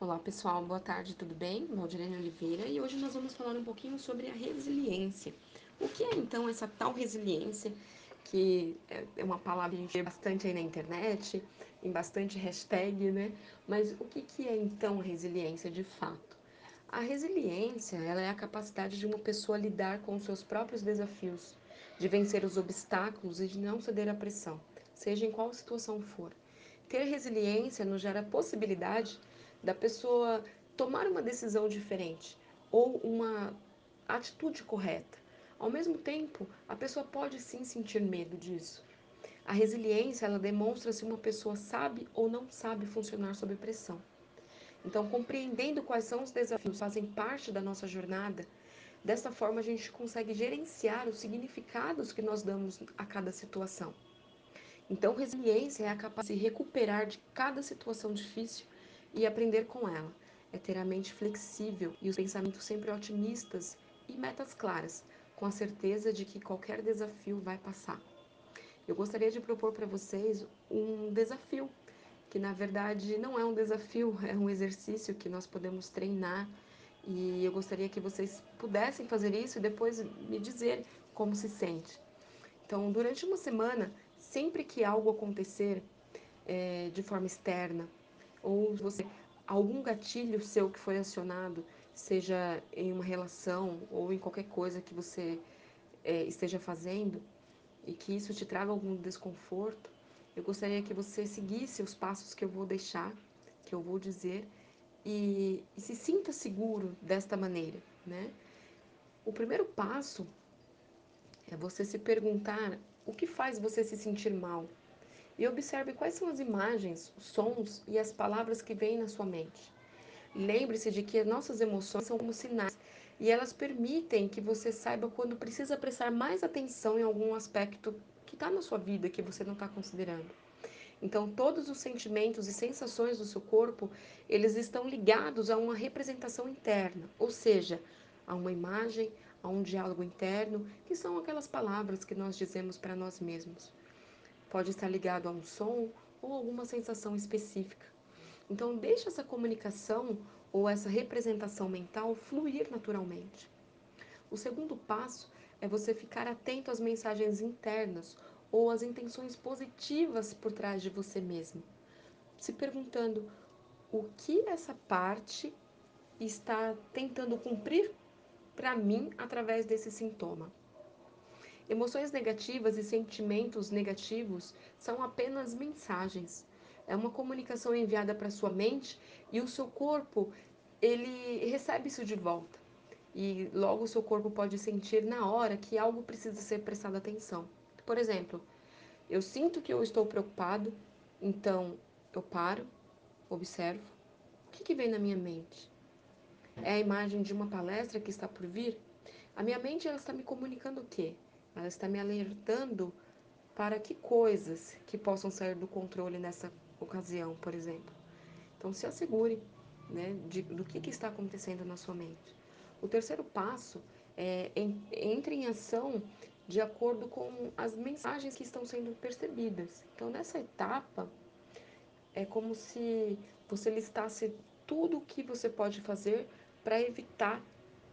Olá pessoal, boa tarde, tudo bem? Valdirene Oliveira e hoje nós vamos falar um pouquinho sobre a resiliência. O que é então essa tal resiliência, que é uma palavra que a gente vê bastante aí na internet, em bastante hashtag, né? Mas o que, que é então resiliência de fato? A resiliência ela é a capacidade de uma pessoa lidar com os seus próprios desafios, de vencer os obstáculos e de não ceder à pressão, seja em qual situação for. Ter resiliência nos gera a possibilidade da pessoa tomar uma decisão diferente ou uma atitude correta. Ao mesmo tempo, a pessoa pode sim sentir medo disso. A resiliência, ela demonstra se uma pessoa sabe ou não sabe funcionar sob pressão. Então, compreendendo quais são os desafios que fazem parte da nossa jornada, dessa forma a gente consegue gerenciar os significados que nós damos a cada situação. Então, resiliência é a capacidade de recuperar de cada situação difícil e aprender com ela. É ter a mente flexível e os pensamentos sempre otimistas e metas claras, com a certeza de que qualquer desafio vai passar. Eu gostaria de propor para vocês um desafio, que na verdade não é um desafio, é um exercício que nós podemos treinar e eu gostaria que vocês pudessem fazer isso e depois me dizer como se sente. Então, durante uma semana, sempre que algo acontecer é, de forma externa, ou você algum gatilho seu que foi acionado, seja em uma relação ou em qualquer coisa que você é, esteja fazendo e que isso te traga algum desconforto, eu gostaria que você seguisse os passos que eu vou deixar, que eu vou dizer e, e se sinta seguro desta maneira, né? O primeiro passo é você se perguntar o que faz você se sentir mal e observe quais são as imagens, os sons e as palavras que vêm na sua mente. Lembre-se de que nossas emoções são como sinais e elas permitem que você saiba quando precisa prestar mais atenção em algum aspecto que está na sua vida que você não está considerando. Então, todos os sentimentos e sensações do seu corpo, eles estão ligados a uma representação interna, ou seja, a uma imagem, a um diálogo interno, que são aquelas palavras que nós dizemos para nós mesmos. Pode estar ligado a um som ou alguma sensação específica. Então, deixe essa comunicação ou essa representação mental fluir naturalmente. O segundo passo é você ficar atento às mensagens internas ou às intenções positivas por trás de você mesmo, se perguntando o que essa parte está tentando cumprir para mim através desse sintoma. Emoções negativas e sentimentos negativos são apenas mensagens. É uma comunicação enviada para sua mente e o seu corpo ele recebe isso de volta. E logo o seu corpo pode sentir na hora que algo precisa ser prestado atenção. Por exemplo, eu sinto que eu estou preocupado, então eu paro, observo. O que, que vem na minha mente? É a imagem de uma palestra que está por vir? A minha mente ela está me comunicando o quê? Ela está me alertando para que coisas que possam sair do controle nessa ocasião, por exemplo. Então, se assegure né, de, do que, que está acontecendo na sua mente. O terceiro passo é em, entre em ação de acordo com as mensagens que estão sendo percebidas. Então, nessa etapa, é como se você listasse tudo o que você pode fazer para evitar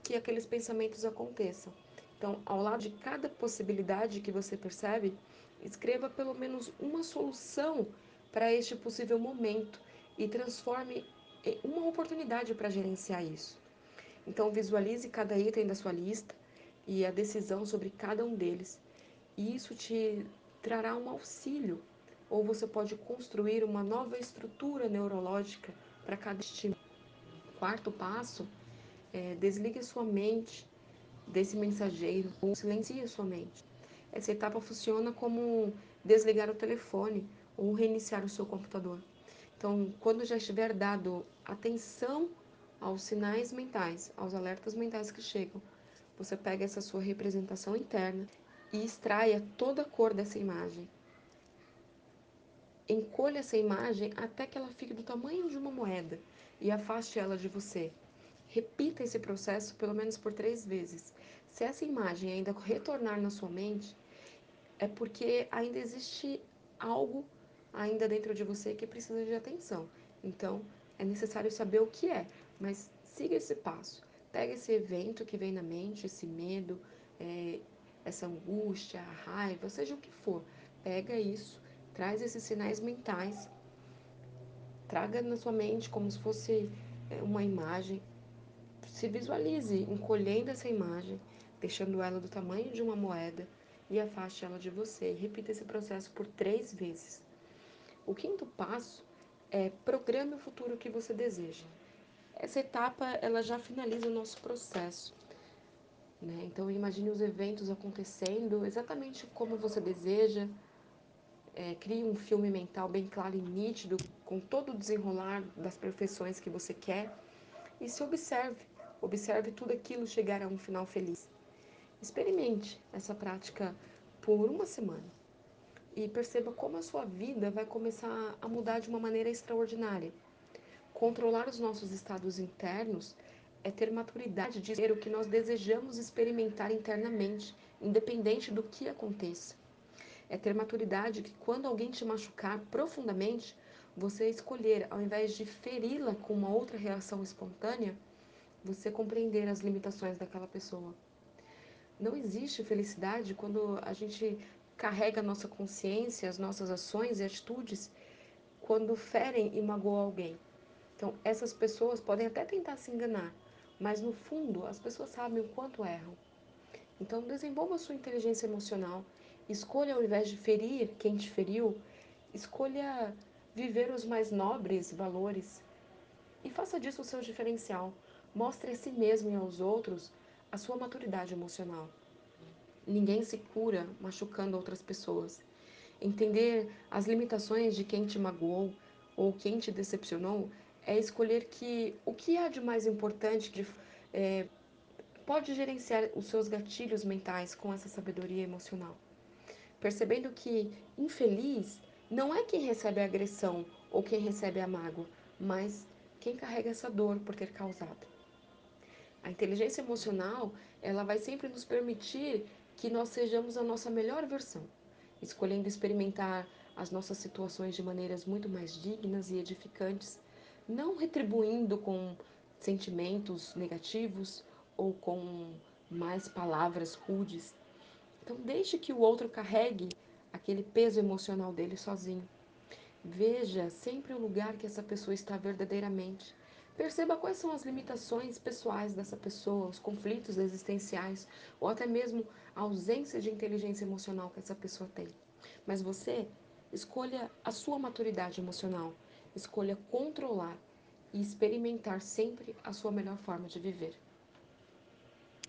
que aqueles pensamentos aconteçam. Então, ao lado de cada possibilidade que você percebe, escreva pelo menos uma solução para este possível momento e transforme em uma oportunidade para gerenciar isso. Então, visualize cada item da sua lista e a decisão sobre cada um deles. E isso te trará um auxílio, ou você pode construir uma nova estrutura neurológica para cada estímulo. Quarto passo é desligue sua mente desse mensageiro ou silencie sua mente. Essa etapa funciona como desligar o telefone ou reiniciar o seu computador. Então, quando já estiver dado atenção aos sinais mentais, aos alertas mentais que chegam, você pega essa sua representação interna e extraia toda a cor dessa imagem. Encolha essa imagem até que ela fique do tamanho de uma moeda e afaste ela de você. Repita esse processo pelo menos por três vezes. Se essa imagem ainda retornar na sua mente, é porque ainda existe algo ainda dentro de você que precisa de atenção. Então, é necessário saber o que é, mas siga esse passo. Pega esse evento que vem na mente, esse medo, é, essa angústia, a raiva, seja o que for. Pega isso, traz esses sinais mentais, traga na sua mente como se fosse é, uma imagem. Se visualize encolhendo essa imagem, deixando ela do tamanho de uma moeda e afaste ela de você. Repita esse processo por três vezes. O quinto passo é programe o futuro que você deseja. Essa etapa ela já finaliza o nosso processo. Né? Então imagine os eventos acontecendo exatamente como você deseja. É, crie um filme mental bem claro e nítido, com todo o desenrolar das perfeições que você quer. E se observe. Observe tudo aquilo chegar a um final feliz. Experimente essa prática por uma semana e perceba como a sua vida vai começar a mudar de uma maneira extraordinária. Controlar os nossos estados internos é ter maturidade de ser o que nós desejamos experimentar internamente, independente do que aconteça. É ter maturidade que quando alguém te machucar profundamente, você escolher, ao invés de feri-la com uma outra reação espontânea, você compreender as limitações daquela pessoa. Não existe felicidade quando a gente carrega a nossa consciência, as nossas ações e atitudes quando ferem e magoam alguém. Então, essas pessoas podem até tentar se enganar, mas no fundo as pessoas sabem o quanto erram. Então, desenvolva sua inteligência emocional, escolha ao invés de ferir quem te feriu, escolha viver os mais nobres valores e faça disso o seu diferencial. Mostre a si mesmo e aos outros a sua maturidade emocional. Ninguém se cura machucando outras pessoas. Entender as limitações de quem te magoou ou quem te decepcionou é escolher que o que há de mais importante de, é, pode gerenciar os seus gatilhos mentais com essa sabedoria emocional. Percebendo que infeliz não é quem recebe a agressão ou quem recebe a mágoa, mas quem carrega essa dor por ter causado. A inteligência emocional, ela vai sempre nos permitir que nós sejamos a nossa melhor versão, escolhendo experimentar as nossas situações de maneiras muito mais dignas e edificantes, não retribuindo com sentimentos negativos ou com mais palavras rudes. Então, deixe que o outro carregue aquele peso emocional dele sozinho. Veja sempre o lugar que essa pessoa está verdadeiramente Perceba quais são as limitações pessoais dessa pessoa, os conflitos existenciais ou até mesmo a ausência de inteligência emocional que essa pessoa tem. Mas você escolha a sua maturidade emocional, escolha controlar e experimentar sempre a sua melhor forma de viver.